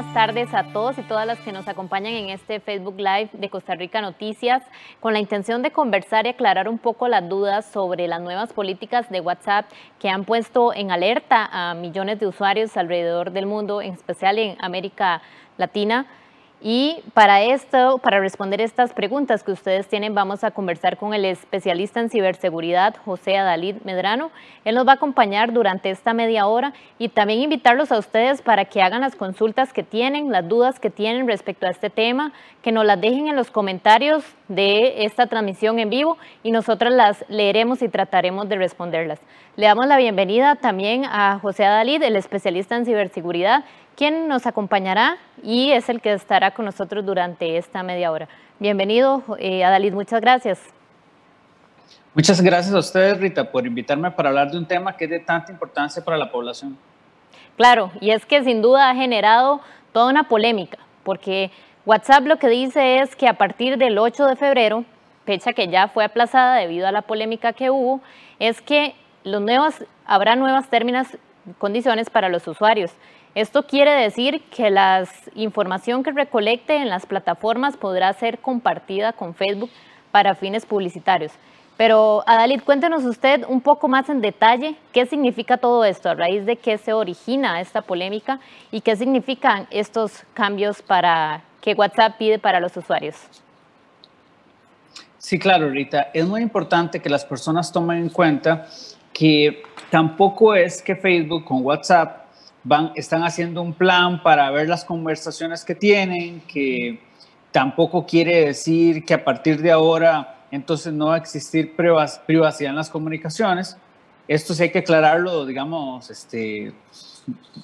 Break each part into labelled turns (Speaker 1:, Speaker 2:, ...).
Speaker 1: buenas tardes a todos y todas las que nos acompañan en este Facebook Live de Costa Rica Noticias, con la intención de conversar y aclarar un poco las dudas sobre las nuevas políticas de WhatsApp que han puesto en alerta a millones de usuarios alrededor del mundo, en especial en América Latina. Y para esto, para responder estas preguntas que ustedes tienen, vamos a conversar con el especialista en ciberseguridad, José Adalid Medrano. Él nos va a acompañar durante esta media hora y también invitarlos a ustedes para que hagan las consultas que tienen, las dudas que tienen respecto a este tema, que nos las dejen en los comentarios de esta transmisión en vivo y nosotros las leeremos y trataremos de responderlas. Le damos la bienvenida también a José Adalid, el especialista en ciberseguridad, quien nos acompañará y es el que estará con nosotros durante esta media hora. Bienvenido, eh, Adalid, muchas gracias.
Speaker 2: Muchas gracias a ustedes, Rita, por invitarme para hablar de un tema que es de tanta importancia para la población.
Speaker 1: Claro, y es que sin duda ha generado toda una polémica, porque WhatsApp lo que dice es que a partir del 8 de febrero, fecha que ya fue aplazada debido a la polémica que hubo, es que los nuevos, habrá nuevas términos, condiciones para los usuarios. Esto quiere decir que la información que recolecte en las plataformas podrá ser compartida con Facebook para fines publicitarios. Pero, Adalid, cuéntenos usted un poco más en detalle qué significa todo esto, a raíz de qué se origina esta polémica y qué significan estos cambios para que WhatsApp pide para los usuarios.
Speaker 2: Sí, claro, Rita. Es muy importante que las personas tomen en cuenta que tampoco es que Facebook con WhatsApp van, están haciendo un plan para ver las conversaciones que tienen, que tampoco quiere decir que a partir de ahora entonces no va a existir privacidad en las comunicaciones. Esto sí hay que aclararlo, digamos, este,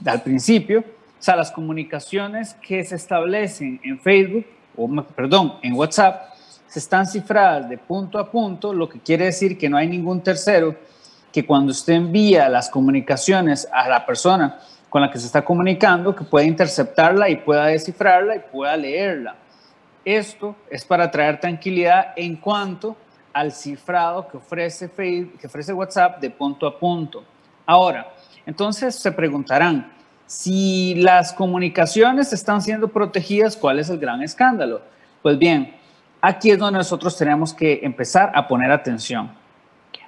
Speaker 2: al principio. O sea, las comunicaciones que se establecen en Facebook, o perdón, en WhatsApp, se están cifradas de punto a punto, lo que quiere decir que no hay ningún tercero que cuando usted envía las comunicaciones a la persona con la que se está comunicando que pueda interceptarla y pueda descifrarla y pueda leerla. Esto es para traer tranquilidad en cuanto al cifrado que ofrece, Facebook, que ofrece WhatsApp de punto a punto. Ahora, entonces se preguntarán, si las comunicaciones están siendo protegidas, ¿cuál es el gran escándalo? Pues bien, aquí es donde nosotros tenemos que empezar a poner atención.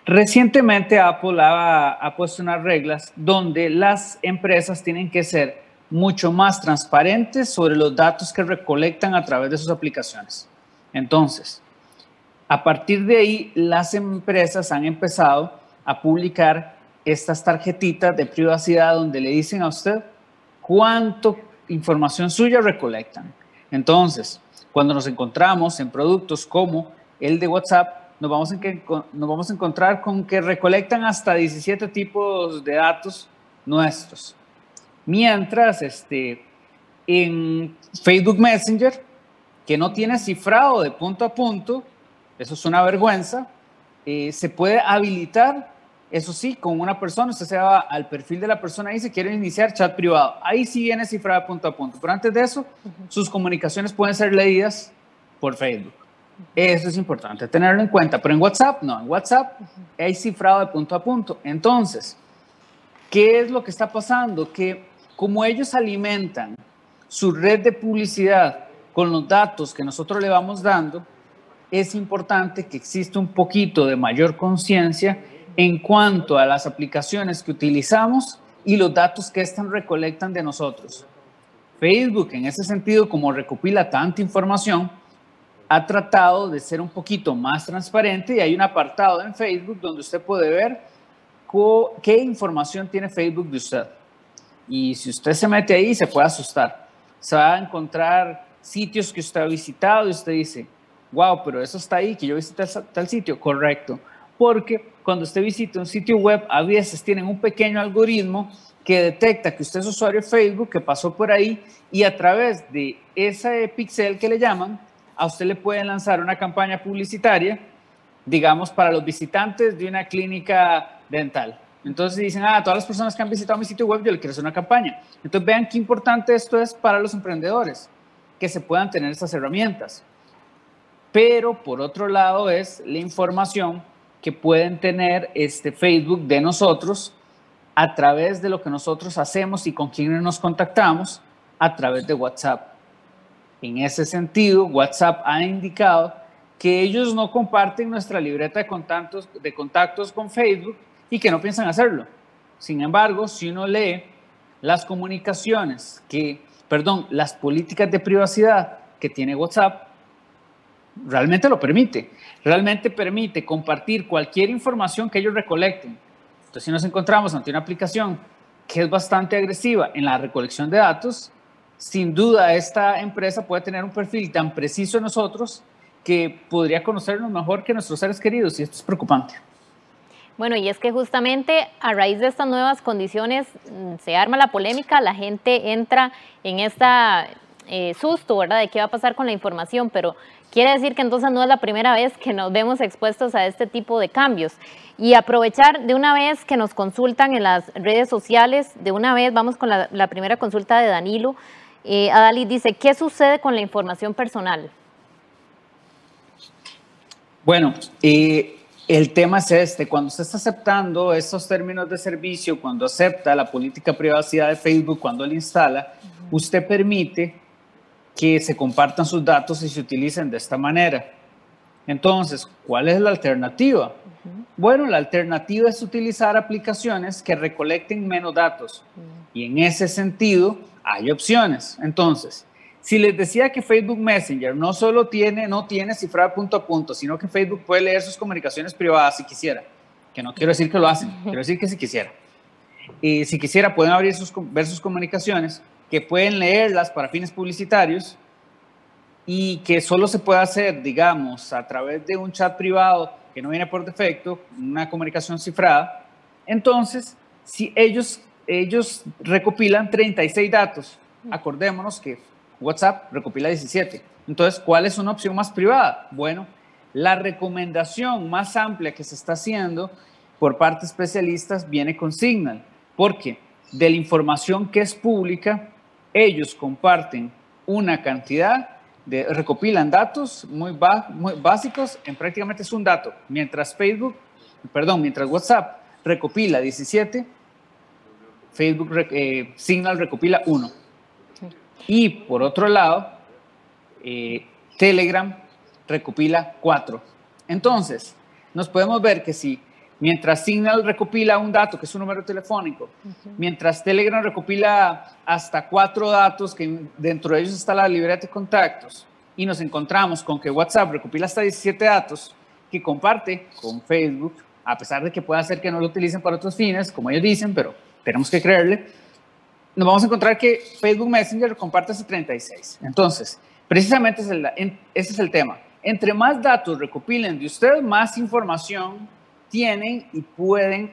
Speaker 2: Recientemente Apple ha, puesto unas reglas donde las empresas tienen que ser mucho más transparentes sobre los datos que recolectan a través de sus aplicaciones. Entonces, a partir de ahí, las empresas han empezado a publicar estas tarjetitas de privacidad donde le dicen a usted cuánto información suya recolectan. Entonces, cuando nos encontramos en productos como el de WhatsApp, nos vamos, nos vamos a encontrar con que recolectan hasta 17 tipos de datos nuestros. Mientras este, en Facebook Messenger, que no tiene cifrado de punto a punto, eso es una vergüenza, eh, se puede habilitar, eso sí, con una persona, usted se va al perfil de la persona y se quiere iniciar chat privado. Ahí sí viene cifrado de punto a punto, pero antes de eso, sus comunicaciones pueden ser leídas por Facebook. Eso es importante tenerlo en cuenta, pero en WhatsApp no, en WhatsApp hay cifrado de punto a punto. Entonces, ¿qué es lo que está pasando? Que como ellos alimentan su red de publicidad con los datos que nosotros le vamos dando, es importante que exista un poquito de mayor conciencia en cuanto a las aplicaciones que utilizamos y los datos que están recolectan de nosotros. Facebook, en ese sentido, como recopila tanta información, ha tratado de ser un poquito más transparente y hay un apartado en Facebook donde usted puede ver qué información tiene Facebook de usted. Y si usted se mete ahí, se puede asustar. Se va a encontrar sitios que usted ha visitado y usted dice, wow, pero eso está ahí, que yo visité tal sitio. Correcto. Porque cuando usted visita un sitio web, a veces tienen un pequeño algoritmo que detecta que usted es usuario de Facebook, que pasó por ahí, y a través de ese pixel que le llaman, a usted le pueden lanzar una campaña publicitaria, digamos, para los visitantes de una clínica dental. Entonces dicen, ah, todas las personas que han visitado mi sitio web, yo le quiero hacer una campaña. Entonces vean qué importante esto es para los emprendedores, que se puedan tener estas herramientas. Pero por otro lado es la información que pueden tener este Facebook de nosotros a través de lo que nosotros hacemos y con quienes nos contactamos a través de WhatsApp. En ese sentido, WhatsApp ha indicado que ellos no comparten nuestra libreta de contactos, con Facebook y que no piensan hacerlo. Sin embargo, si uno lee las comunicaciones que, perdón, las políticas de privacidad que tiene WhatsApp, realmente lo permite. Realmente permite compartir cualquier información que ellos recolecten. Entonces, si nos encontramos ante una aplicación que es bastante agresiva en la recolección de datos, sin duda esta empresa puede tener un perfil tan preciso de nosotros que podría conocernos mejor que nuestros seres queridos y esto es preocupante.
Speaker 1: Bueno, y es que justamente a raíz de estas nuevas condiciones mm, se arma la polémica, la gente entra en esta eh, susto, ¿verdad?, de qué va a pasar con la información, pero quiere decir que entonces no es la primera vez que nos vemos expuestos a este tipo de cambios. Y aprovechar de una vez que nos consultan en las redes sociales, de una vez vamos con la, primera consulta de Danilo. Eh, Adalí dice, ¿qué sucede con la información personal?
Speaker 2: Bueno, eh, el tema es este, cuando usted está aceptando estos términos de servicio, cuando acepta la política de privacidad de Facebook, cuando él instala, usted permite que se compartan sus datos y se utilicen de esta manera. Entonces, ¿cuál es la alternativa? Bueno, la alternativa es utilizar aplicaciones que recolecten menos datos. Y en ese sentido, hay opciones. Entonces, si les decía que Facebook Messenger no solo tiene, no tiene cifrado punto a punto, sino que Facebook puede leer sus comunicaciones privadas si quisiera, que no quiero decir que lo hacen, quiero decir que si quisiera. Y si quisiera, pueden abrir sus, ver sus comunicaciones, que pueden leerlas para fines publicitarios y que solo se puede hacer, digamos, a través de un chat privado que no viene por defecto, una comunicación cifrada. Entonces, si ellos, ellos recopilan 36 datos, acordémonos que WhatsApp recopila 17. Entonces, ¿cuál es una opción más privada? Bueno, la recomendación más amplia que se está haciendo por parte de especialistas viene con Signal, porque de la información que es pública, ellos comparten una cantidad de, recopilan datos muy, muy básicos, en prácticamente es un dato, mientras Facebook, perdón, mientras WhatsApp recopila 17, Facebook eh, Signal recopila 1. Y por otro lado, eh, Telegram recopila cuatro. Entonces, nos podemos ver que si mientras Signal recopila un dato, que es un número telefónico, mientras Telegram recopila hasta cuatro datos, que dentro de ellos está la libreta de contactos, y nos encontramos con que WhatsApp recopila hasta 17 datos que comparte con Facebook, a pesar de que pueda ser que no lo utilicen para otros fines, como ellos dicen, pero tenemos que creerle, nos vamos a encontrar que Facebook Messenger comparte ese 36. Entonces, precisamente ese es el tema. Entre más datos recopilen de ustedes, más información tienen y pueden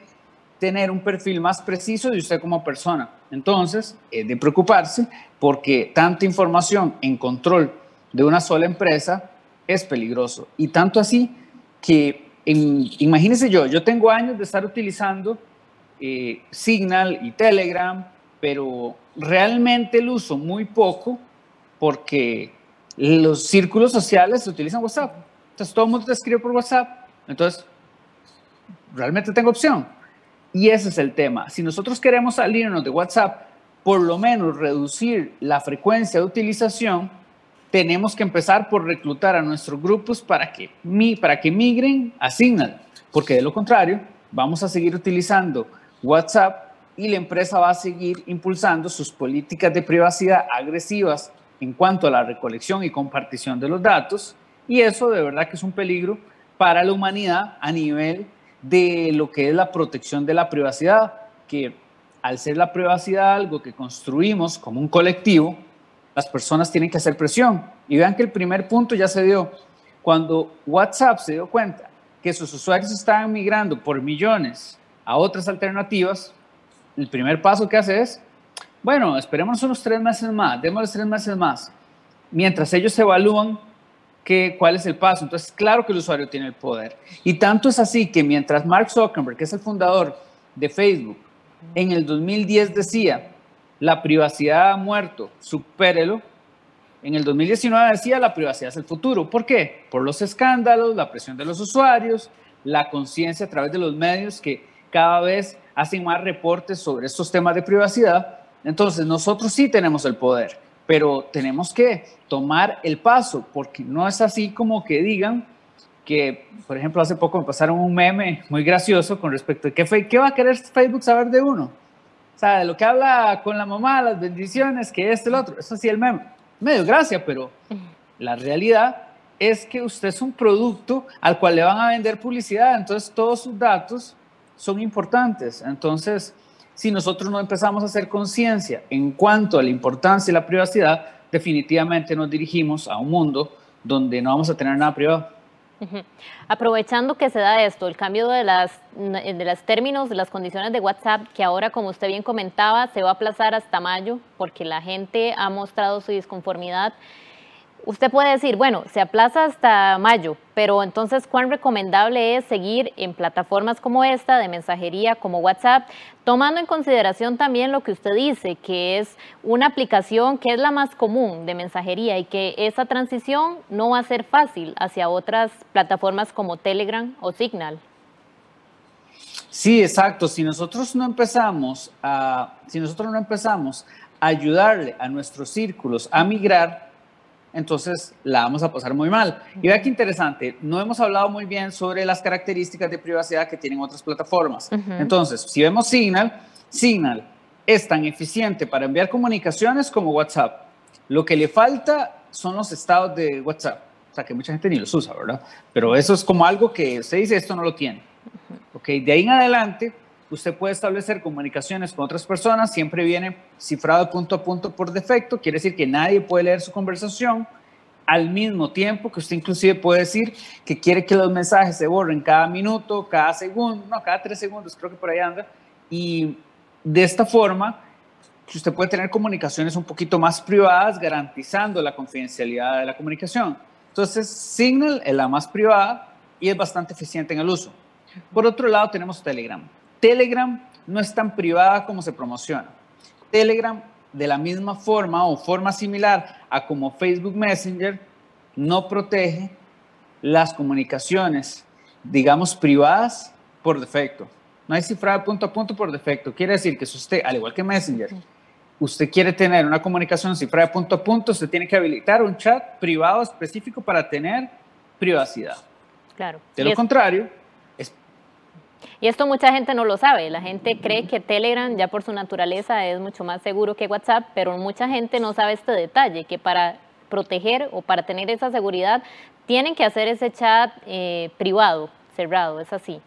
Speaker 2: tener un perfil más preciso de usted como persona. Entonces, es de preocuparse porque tanta información en control de una sola empresa es peligroso. Y tanto así que, imagínense yo, yo tengo años de estar utilizando eh, Signal y Telegram pero realmente lo uso muy poco porque los círculos sociales utilizan WhatsApp. Entonces todo el mundo te escribe por WhatsApp. Entonces, realmente tengo opción. Y ese es el tema. Si nosotros queremos salirnos de WhatsApp, por lo menos reducir la frecuencia de utilización, tenemos que empezar por reclutar a nuestros grupos para que, para que migren a Signal, porque de lo contrario, vamos a seguir utilizando WhatsApp y la empresa va a seguir impulsando sus políticas de privacidad agresivas en cuanto a la recolección y compartición de los datos y eso de verdad que es un peligro para la humanidad a nivel de lo que es la protección de la privacidad, que al ser la privacidad algo que construimos como un colectivo, las personas tienen que hacer presión. Y vean que el primer punto ya se dio. Cuando WhatsApp se dio cuenta que sus usuarios estaban migrando por millones a otras alternativas, el primer paso que hace es, bueno, esperemos unos tres meses más, démosles tres meses más, mientras ellos evalúan que, cuál es el paso. Entonces, claro que el usuario tiene el poder. Y tanto es así que mientras Mark Zuckerberg, que es el fundador de Facebook, en el 2010 decía, la privacidad ha muerto, supérelo, en el 2019 decía, la privacidad es el futuro. ¿Por qué? Por los escándalos, la presión de los usuarios, la conciencia a través de los medios que cada vez hacen más reportes sobre estos temas de privacidad. Entonces, nosotros sí tenemos el poder, pero tenemos que tomar el paso, porque no es así como que digan que, por ejemplo, hace poco me pasaron un meme muy gracioso con respecto a qué, qué va a querer Facebook saber de uno. O sea, de lo que habla con la mamá, las bendiciones, que este, el otro. Eso sí, el meme. Medio gracia, pero la realidad es que usted es un producto al cual le van a vender publicidad, entonces todos sus datos son importantes. Entonces, si nosotros no empezamos a hacer conciencia en cuanto a la importancia de la privacidad, definitivamente nos dirigimos a un mundo donde no vamos a tener nada privado.
Speaker 1: Aprovechando que se da esto, el cambio de las de los términos, de las condiciones de WhatsApp, que ahora, como usted bien comentaba, se va a aplazar hasta mayo, porque la gente ha mostrado su disconformidad usted puede decir, bueno, se aplaza hasta mayo, pero entonces, ¿cuán recomendable es seguir en plataformas como esta de mensajería, como WhatsApp, tomando en consideración también lo que usted dice, que es una aplicación que es la más común de mensajería y que esa transición no va a ser fácil hacia otras plataformas como Telegram o Signal?
Speaker 2: Sí, exacto. Si nosotros no empezamos a, si nosotros no empezamos a ayudarle a nuestros círculos a migrar, entonces la vamos a pasar muy mal. Y vea qué interesante, no hemos hablado muy bien sobre las características de privacidad que tienen otras plataformas. Entonces, si vemos Signal, Signal es tan eficiente para enviar comunicaciones como WhatsApp. Lo que le falta son los estados de WhatsApp. O sea, que mucha gente ni los usa, ¿verdad? Pero eso es como algo que usted dice, esto no lo tiene. Ok, de ahí en adelante, usted puede establecer comunicaciones con otras personas, siempre viene cifrado punto a punto por defecto, quiere decir que nadie puede leer su conversación, al mismo tiempo que usted inclusive puede decir que quiere que los mensajes se borren cada minuto, cada segundo, no, cada tres segundos, creo que por ahí anda, y de esta forma usted puede tener comunicaciones un poquito más privadas, garantizando la confidencialidad de la comunicación. Entonces, Signal es la más privada y es bastante eficiente en el uso. Por otro lado, tenemos Telegram. Telegram no es tan privada como se promociona. Telegram, de la misma forma o forma similar a como Facebook Messenger, no protege las comunicaciones, digamos, privadas por defecto. No hay cifrado punto a punto por defecto. Quiere decir que si usted, al igual que Messenger, usted quiere tener una comunicación cifrada punto a punto, usted tiene que habilitar un chat privado específico para tener privacidad.
Speaker 1: Claro.
Speaker 2: De lo contrario,
Speaker 1: y esto mucha gente no lo sabe. La gente cree que Telegram ya por su naturaleza es mucho más seguro que WhatsApp, pero mucha gente no sabe este detalle, que para proteger o para tener esa seguridad tienen que hacer ese chat eh, privado, cerrado, es así.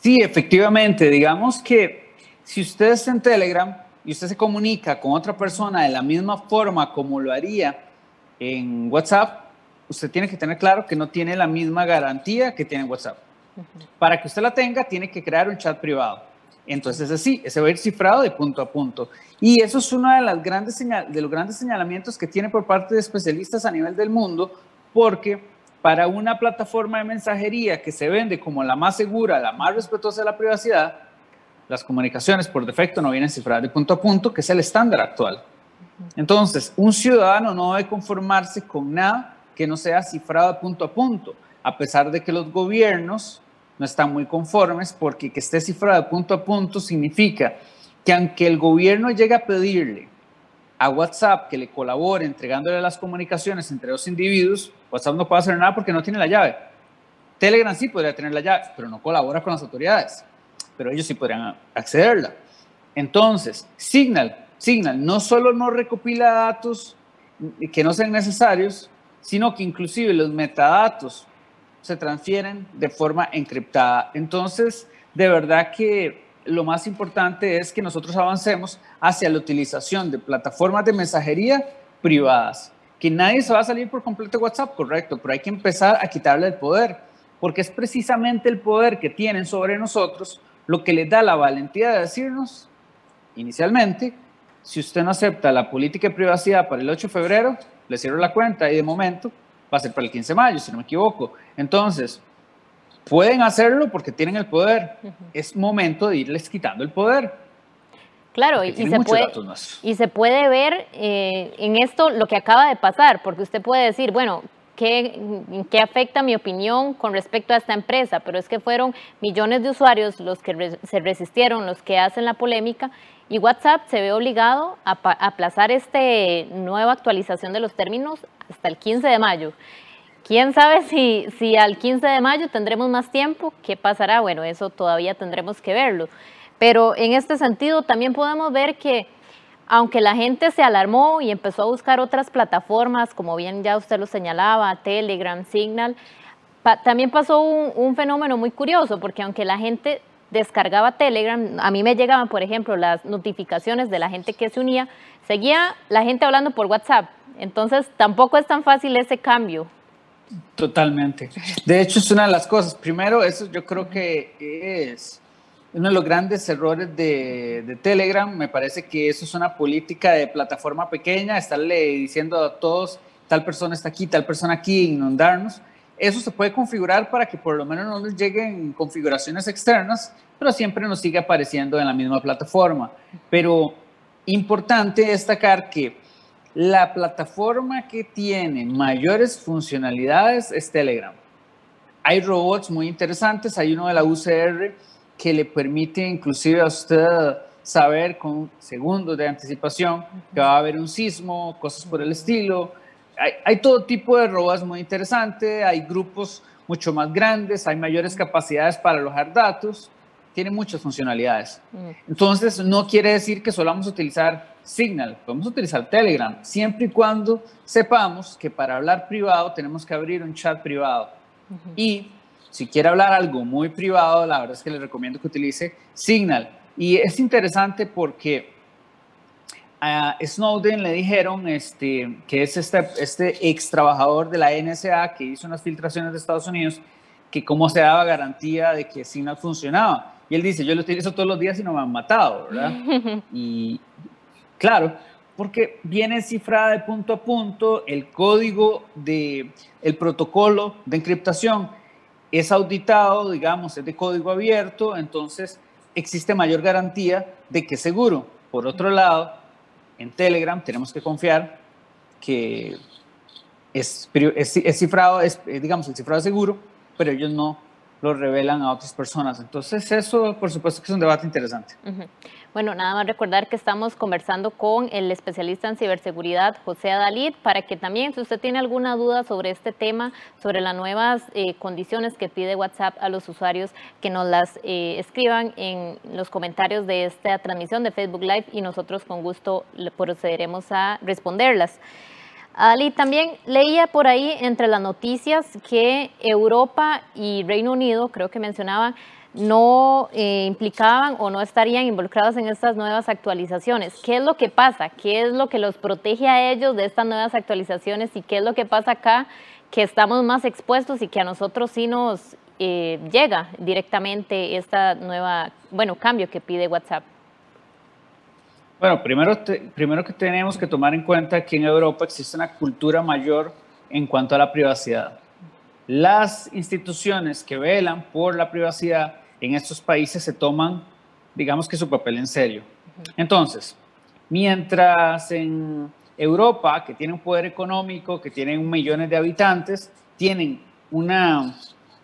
Speaker 2: Sí, efectivamente. Digamos que si usted está en Telegram y usted se comunica con otra persona de la misma forma como lo haría en WhatsApp, usted tiene que tener claro que no tiene la misma garantía que tiene WhatsApp. Para que usted la tenga, tiene que crear un chat privado. Entonces, así, ese va a ir cifrado de punto a punto. Y eso es uno de, las grandes de los grandes señalamientos que tiene por parte de especialistas a nivel del mundo, porque para una plataforma de mensajería que se vende como la más segura, la más respetuosa de la privacidad, las comunicaciones por defecto no vienen cifradas de punto a punto, que es el estándar actual. Entonces, un ciudadano no debe conformarse con nada que no sea cifrado de punto a punto a pesar de que los gobiernos no están muy conformes porque que esté cifrado punto a punto significa que aunque el gobierno llegue a pedirle a WhatsApp que le colabore entregándole las comunicaciones entre dos individuos, WhatsApp no puede hacer nada porque no tiene la llave. Telegram sí podría tener la llave, pero no colabora con las autoridades, pero ellos sí podrían accederla. Entonces, Signal, Signal no solo no recopila datos que no sean necesarios, sino que inclusive los metadatos se transfieren de forma encriptada. Entonces, de verdad que lo más importante es que nosotros avancemos hacia la utilización de plataformas de mensajería privadas. Que nadie se va a salir por completo de WhatsApp, correcto, pero hay que empezar a quitarle el poder, porque es precisamente el poder que tienen sobre nosotros lo que les da la valentía de decirnos, inicialmente, si usted no acepta la política de privacidad para el 8 de febrero, le cierro la cuenta y de momento va a ser para el 15 de mayo, si no me equivoco. Entonces, pueden hacerlo porque tienen el poder. Es momento de irles quitando el poder.
Speaker 1: Claro, y se, puede, y se puede ver eh, en esto lo que acaba de pasar, porque usted puede decir, bueno, ¿qué, ¿qué afecta mi opinión con respecto a esta empresa? Pero es que fueron millones de usuarios los que se resistieron, los que hacen la polémica, y WhatsApp se ve obligado a, aplazar esta nueva actualización de los términos hasta el 15 de mayo. ¿Quién sabe si, si al 15 de mayo tendremos más tiempo? ¿Qué pasará? Bueno, eso todavía tendremos que verlo. Pero en este sentido también podemos ver que aunque la gente se alarmó y empezó a buscar otras plataformas, como bien ya usted lo señalaba, Telegram, Signal, también pasó un, fenómeno muy curioso, porque aunque la gente descargaba Telegram, a mí me llegaban, por ejemplo, las notificaciones de la gente que se unía, seguía la gente hablando por WhatsApp. Entonces, tampoco es tan fácil ese cambio.
Speaker 2: Totalmente. De hecho, es una de las cosas. Primero, eso yo creo que es uno de los grandes errores de, Telegram. Me parece que eso es una política de plataforma pequeña, estarle diciendo a todos, tal persona está aquí, tal persona aquí, inundarnos. Eso se puede configurar para que por lo menos no nos lleguen configuraciones externas, pero siempre nos sigue apareciendo en la misma plataforma. Pero importante destacar que la plataforma que tiene mayores funcionalidades es Telegram. Hay robots muy interesantes, hay uno de la UCR que le permite inclusive a usted saber con segundos de anticipación que va a haber un sismo, cosas por el estilo. Hay, todo tipo de robots muy interesantes, hay grupos mucho más grandes, hay mayores capacidades para alojar datos, tiene muchas funcionalidades. Mm. Entonces, no quiere decir que solo vamos a utilizar Signal, podemos utilizar Telegram, siempre y cuando sepamos que para hablar privado tenemos que abrir un chat privado. Y si quiere hablar algo muy privado, la verdad es que le recomiendo que utilice Signal. Y es interesante porque a Snowden le dijeron este, que es este, este ex trabajador de la NSA que hizo unas filtraciones de Estados Unidos, que cómo se daba garantía de que Signal funcionaba. Y él dice, yo lo utilizo todos los días y no me han matado, ¿verdad? y claro, porque viene cifrada de punto a punto el código de el protocolo de encriptación es auditado, digamos, es de código abierto, entonces existe mayor garantía de que es seguro. Por otro lado, en Telegram tenemos que confiar que es, cifrado, es, digamos, el cifrado seguro, pero ellos no lo revelan a otras personas. Entonces, eso, por supuesto, que es un debate interesante.
Speaker 1: Bueno, nada más recordar que estamos conversando con el especialista en ciberseguridad, José Adalid, para que también, si usted tiene alguna duda sobre este tema, sobre las nuevas eh, condiciones que pide WhatsApp a los usuarios, que nos las eh, escriban en los comentarios de esta transmisión de Facebook Live y nosotros con gusto procederemos a responderlas. Ali, también leía por ahí entre las noticias que Europa y Reino Unido, creo que mencionaban, no eh, implicaban o no estarían involucrados en estas nuevas actualizaciones. ¿Qué es lo que pasa? ¿Qué es lo que los protege a ellos de estas nuevas actualizaciones? ¿Y qué es lo que pasa acá que estamos más expuestos y que a nosotros sí nos eh, llega directamente esta nueva, bueno, cambio que pide WhatsApp?
Speaker 2: Bueno, primero, primero que tenemos que tomar en cuenta que en Europa existe una cultura mayor en cuanto a la privacidad. Las instituciones que velan por la privacidad en estos países se toman, digamos que su papel en serio. Entonces, mientras en Europa, que tiene un poder económico, que tienen millones de habitantes, tienen una,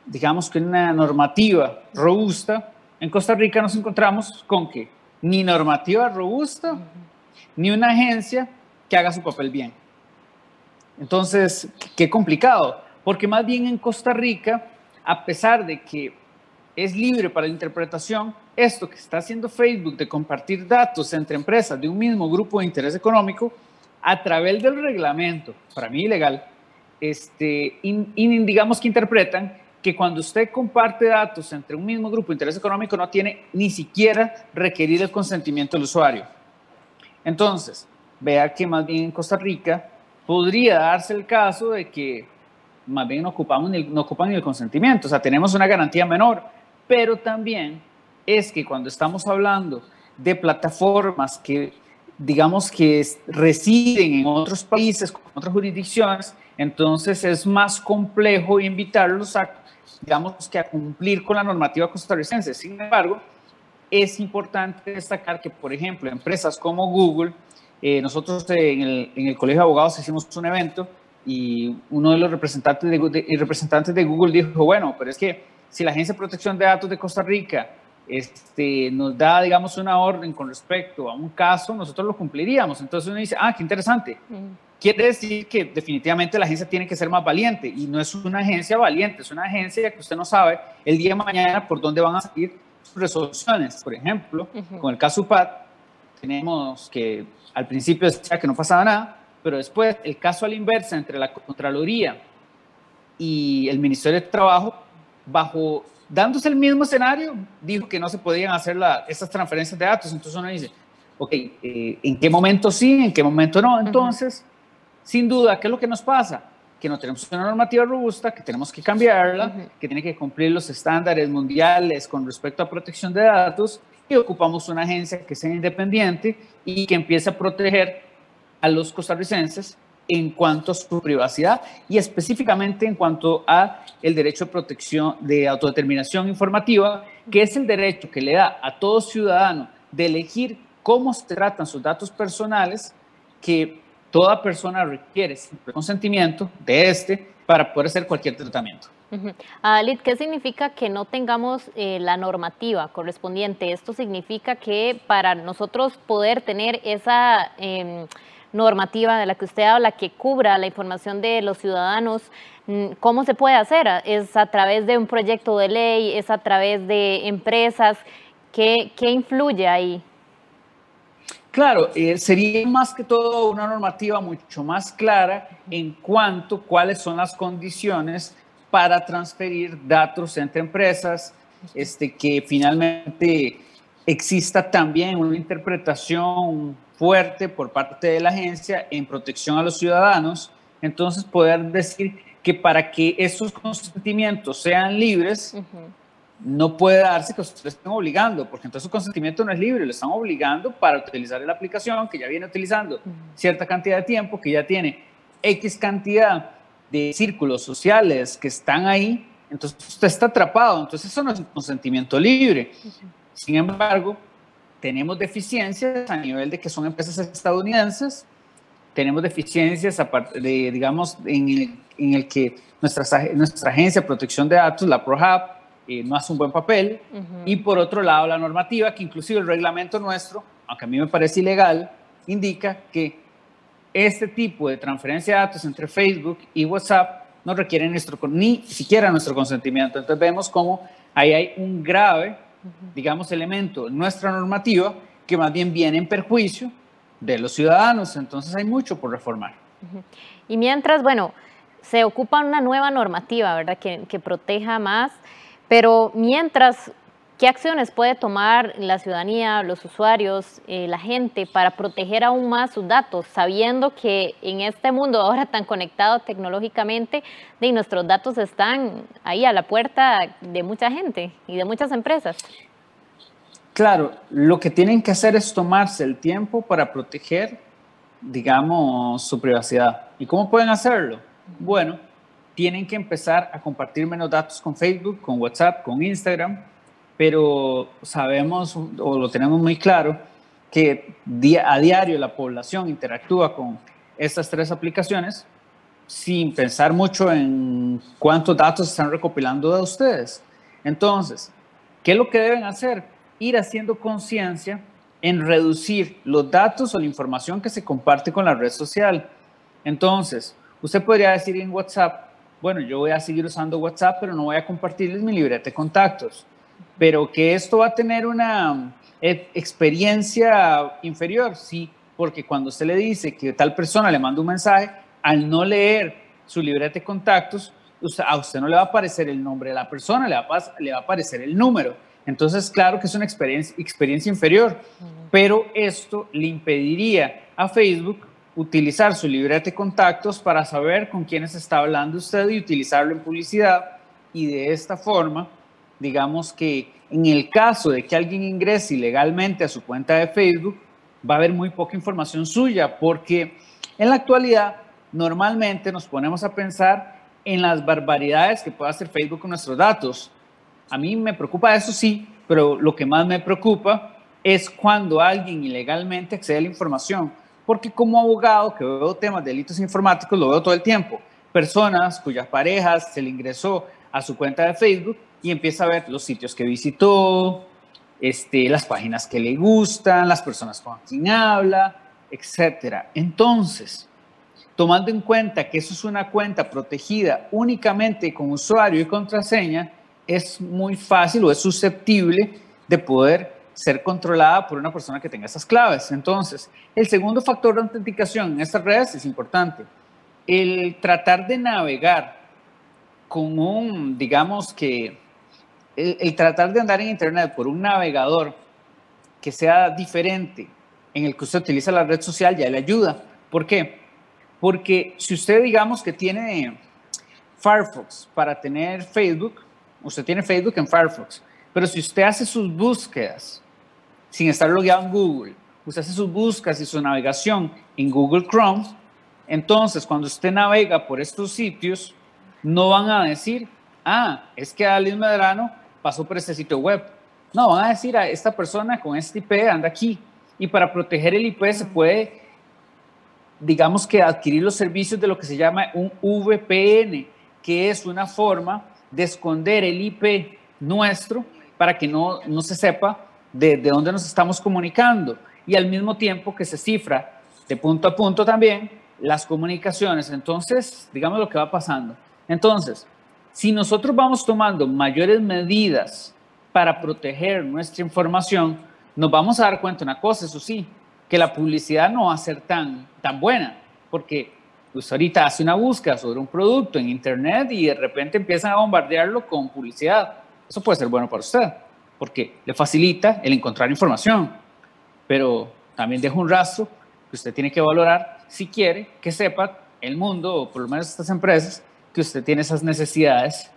Speaker 2: digamos que una normativa robusta, en Costa Rica nos encontramos con que ni normativa robusta, ni una agencia que haga su papel bien. Entonces, qué complicado, porque más bien en Costa Rica, a pesar de que es libre para la interpretación, esto que está haciendo Facebook de compartir datos entre empresas de un mismo grupo de interés económico, a través del reglamento, para mí ilegal, este, digamos que interpretan que cuando usted comparte datos entre un mismo grupo de interés económico no tiene ni siquiera requerir el consentimiento del usuario. Entonces, vea que más bien en Costa Rica podría darse el caso de que más bien no, ocupamos no ocupan ni el consentimiento, o sea, tenemos una garantía menor pero también es que cuando estamos hablando de plataformas que digamos que residen en otros países, con otras jurisdicciones, entonces es más complejo invitarlos a, digamos que a cumplir con la normativa costarricense. Sin embargo, es importante destacar que, por ejemplo, empresas como Google, eh, nosotros en el, en el, Colegio de Abogados hicimos un evento y uno de los representantes de, representantes de Google dijo, bueno, pero es que si la Agencia de Protección de Datos de Costa Rica este, nos da, digamos, una orden con respecto a un caso, nosotros lo cumpliríamos. Entonces uno dice, ah, qué interesante. Quiere decir que definitivamente la agencia tiene que ser más valiente y no es una agencia valiente, es una agencia que usted no sabe el día de mañana por dónde van a salir sus resoluciones. Por ejemplo, con el caso UPAD, tenemos que al principio decía que no pasaba nada, pero después el caso a la inversa entre la Contraloría y el Ministerio de Trabajo, bajo dándose el mismo escenario, dijo que no se podían hacer la, estas transferencias de datos. Entonces uno dice, ok, eh, ¿en qué momento sí, en qué momento no? Entonces, sin duda, ¿qué es lo que nos pasa? Que no tenemos una normativa robusta, que tenemos que cambiarla, que tiene que cumplir los estándares mundiales con respecto a protección de datos y ocupamos una agencia que sea independiente y que empiece a proteger a los costarricenses en cuanto a su privacidad y específicamente en cuanto a el derecho de protección de autodeterminación informativa, que es el derecho que le da a todo ciudadano de elegir cómo se tratan sus datos personales, que toda persona requiere el consentimiento de este para poder hacer cualquier tratamiento.
Speaker 1: Uh ¿qué significa que no tengamos eh, la normativa correspondiente? Esto significa que para nosotros poder tener esa... Em, normativa de la que usted habla que cubra la información de los ciudadanos, mm, ¿cómo se puede hacer? ¿Es a través de un proyecto de ley? ¿Es a través de empresas? ¿Qué, qué influye ahí?
Speaker 2: Claro, eh, sería más que todo una normativa mucho más clara en cuanto a cuáles son las condiciones para transferir datos entre empresas, este, que finalmente exista también una interpretación fuerte por parte de la agencia en protección a los ciudadanos, entonces poder decir que para que esos consentimientos sean libres, no puede darse que ustedes estén obligando, porque entonces su consentimiento no es libre, lo están obligando para utilizar la aplicación que ya viene utilizando cierta cantidad de tiempo, que ya tiene X cantidad de círculos sociales que están ahí, entonces usted está atrapado, entonces eso no es un consentimiento libre. Sin embargo, tenemos deficiencias a nivel de que son empresas estadounidenses, tenemos deficiencias de, digamos, en el, en el que nuestra, nuestra agencia de protección de datos, la ProHub, eh, no hace un buen papel, y por otro lado la normativa, que inclusive el reglamento nuestro, aunque a mí me parece ilegal, indica que este tipo de transferencia de datos entre Facebook y WhatsApp no requiere nuestro, ni siquiera nuestro consentimiento. Entonces vemos cómo ahí hay un grave digamos, elemento nuestra normativa que más bien viene en perjuicio de los ciudadanos. Entonces hay mucho por reformar.
Speaker 1: Y mientras, bueno, se ocupa una nueva normativa, ¿verdad? Que, que proteja más, pero mientras ¿Qué acciones puede tomar la ciudadanía, los usuarios, eh, la gente para proteger aún más sus datos, sabiendo que en este mundo ahora tan conectado tecnológicamente, nuestros datos están ahí a la puerta de mucha gente y de muchas empresas?
Speaker 2: Claro, lo que tienen que hacer es tomarse el tiempo para proteger, digamos, su privacidad. ¿Y cómo pueden hacerlo? Bueno, tienen que empezar a compartir menos datos con Facebook, con WhatsApp, con Instagram pero sabemos o lo tenemos muy claro que a diario la población interactúa con estas tres aplicaciones sin pensar mucho en cuántos datos están recopilando de ustedes. Entonces, ¿qué es lo que deben hacer? Ir haciendo conciencia en reducir los datos o la información que se comparte con la red social. Entonces, usted podría decir en WhatsApp, bueno, yo voy a seguir usando WhatsApp, pero no voy a compartirles mi libreta de contactos pero que esto va a tener una eh, experiencia inferior, sí, porque cuando usted le dice que tal persona le manda un mensaje, al no leer su libreta de contactos, a usted no le va a aparecer el nombre de la persona, le va a, le va a aparecer el número. Entonces, claro que es una experiencia, experiencia inferior, pero esto le impediría a Facebook utilizar su libreta de contactos para saber con quiénes está hablando usted y utilizarlo en publicidad y de esta forma digamos que en el caso de que alguien ingrese ilegalmente a su cuenta de Facebook, va a haber muy poca información suya, porque en la actualidad normalmente nos ponemos a pensar en las barbaridades que puede hacer Facebook con nuestros datos. A mí me preocupa eso sí, pero lo que más me preocupa es cuando alguien ilegalmente accede a la información, porque como abogado que veo temas de delitos informáticos, lo veo todo el tiempo. Personas cuyas parejas se le ingresó a su cuenta de Facebook y empieza a ver los sitios que visitó, este, las páginas que le gustan, las personas con quien habla, etc. Entonces, tomando en cuenta que eso es una cuenta protegida únicamente con usuario y contraseña, es muy fácil o es susceptible de poder ser controlada por una persona que tenga esas claves. Entonces, el segundo factor de autenticación en estas redes es importante. El tratar de navegar con un, digamos que, el, tratar de andar en Internet por un navegador que sea diferente en el que usted utiliza la red social ya le ayuda. ¿Por qué? Porque si usted digamos que tiene Firefox para tener Facebook, usted tiene Facebook en Firefox, pero si usted hace sus búsquedas sin estar logueado en Google, usted hace sus búsquedas y su navegación en Google Chrome, entonces cuando usted navega por estos sitios, no van a decir, ah, es que Alice Medrano pasó por este sitio web. No, van a decir a esta persona con este IP anda aquí. Y para proteger el IP se puede, digamos que adquirir los servicios de lo que se llama un VPN, que es una forma de esconder el IP nuestro para que no, no se sepa de, de dónde nos estamos comunicando. Y al mismo tiempo que se cifra de punto a punto también las comunicaciones. Entonces, digamos lo que va pasando. Entonces, si nosotros vamos tomando mayores medidas para proteger nuestra información, nos vamos a dar cuenta una cosa, eso sí, que la publicidad no va a ser tan, tan buena, porque usted ahorita hace una búsqueda sobre un producto en Internet y de repente empiezan a bombardearlo con publicidad. Eso puede ser bueno para usted, porque le facilita el encontrar información, pero también deja un rastro que usted tiene que valorar si quiere que sepa el mundo, o por lo menos estas empresas, que usted tiene esas necesidades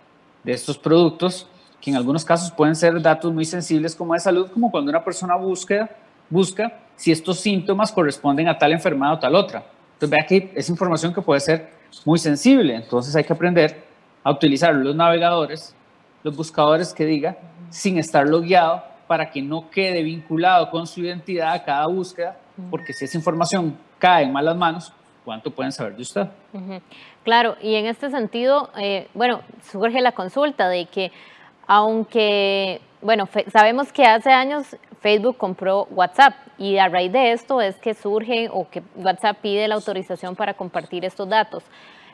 Speaker 2: de estos productos, que en algunos casos pueden ser datos muy sensibles como de salud, como cuando una persona busca, busca si estos síntomas corresponden a tal enfermedad o tal otra. Entonces vea que es información que puede ser muy sensible, entonces hay que aprender a utilizar los navegadores, los buscadores que diga, sin estar logueado, para que no quede vinculado con su identidad a cada búsqueda, porque si esa información cae en malas manos, ¿cuánto pueden saber de usted?
Speaker 1: Claro, y en este sentido, eh, bueno, surge la consulta de que aunque, bueno, sabemos que hace años Facebook compró WhatsApp y a raíz de esto es que surge o que WhatsApp pide la autorización para compartir estos datos.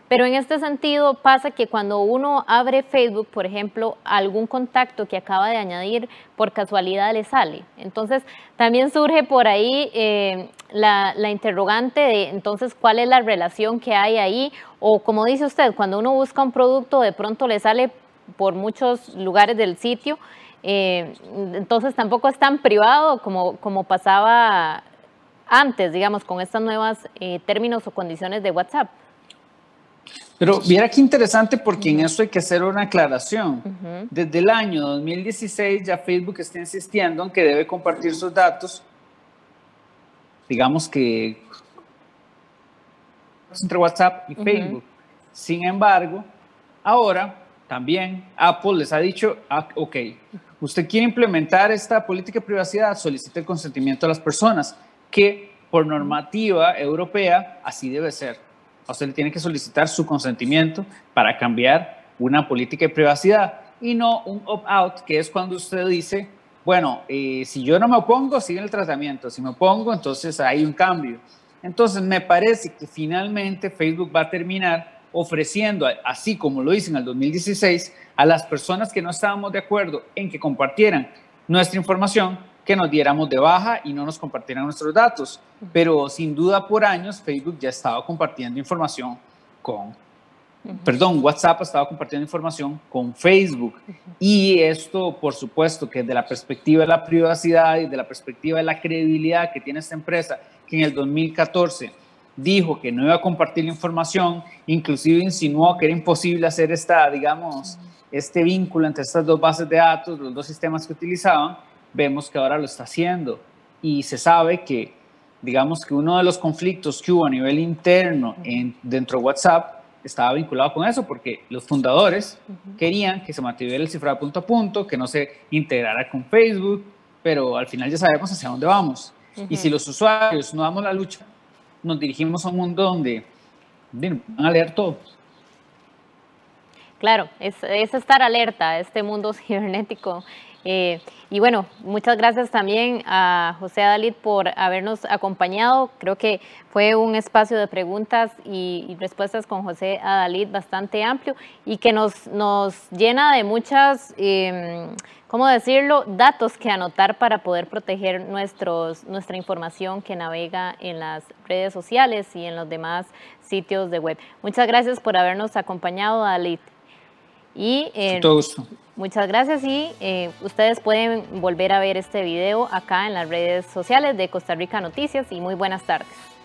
Speaker 1: Pero en este sentido pasa que cuando uno abre Facebook, por ejemplo, algún contacto que acaba de añadir por casualidad le sale. Entonces también surge por ahí eh, la, interrogante de entonces cuál es la relación que hay ahí o como dice usted, cuando uno busca un producto de pronto le sale por muchos lugares del sitio, eh, entonces tampoco es tan privado como, como pasaba antes, digamos, con estas nuevas eh, términos o condiciones de WhatsApp.
Speaker 2: Pero viera qué interesante porque en eso hay que hacer una aclaración. Desde el año 2016 ya Facebook está insistiendo en que debe compartir sus datos. Digamos que entre WhatsApp y Facebook. Sin embargo, ahora también Apple les ha dicho, ah, ok, usted quiere implementar esta política de privacidad, solicite el consentimiento de las personas, que por normativa europea así debe ser a usted le tiene que solicitar su consentimiento para cambiar una política de privacidad y no un opt-out, que es cuando usted dice, bueno, eh, si yo no me opongo, sigue el tratamiento, si me opongo, entonces hay un cambio. Entonces me parece que finalmente Facebook va a terminar ofreciendo, así como lo hizo en el 2016, a las personas que no estábamos de acuerdo en que compartieran nuestra información, que nos diéramos de baja y no nos compartieran nuestros datos. Pero sin duda por años Facebook ya estaba compartiendo información con, perdón, WhatsApp estaba compartiendo información con Facebook. Y esto, por supuesto, que desde la perspectiva de la privacidad y de la perspectiva de la credibilidad que tiene esta empresa, que en el 2014 dijo que no iba a compartir la información, inclusive insinuó que era imposible hacer esta, digamos, este vínculo entre estas dos bases de datos, los dos sistemas que utilizaban, vemos que ahora lo está haciendo y se sabe que, digamos que uno de los conflictos que hubo a nivel interno en, dentro de WhatsApp estaba vinculado con eso, porque los fundadores querían que se mantuviera el cifrado punto a punto, que no se integrara con Facebook, pero al final ya sabemos hacia dónde vamos. Y si los usuarios no damos la lucha nos dirigimos a un mundo donde van a leer todo.
Speaker 1: Claro, es, es estar alerta a este mundo cibernético eh, y bueno, muchas gracias también a José Adalid por habernos acompañado. Creo que fue un espacio de preguntas y, respuestas con José Adalid bastante amplio y que nos, nos llena de muchas, eh, ¿cómo decirlo?, datos que anotar para poder proteger nuestros, nuestra información que navega en las redes sociales y en los demás sitios de web. Muchas gracias por habernos acompañado, Adalid.
Speaker 2: Y, eh, Todo gusto.
Speaker 1: Muchas gracias y eh, ustedes pueden volver a ver este video acá en las redes sociales de Costa Rica Noticias y muy buenas tardes.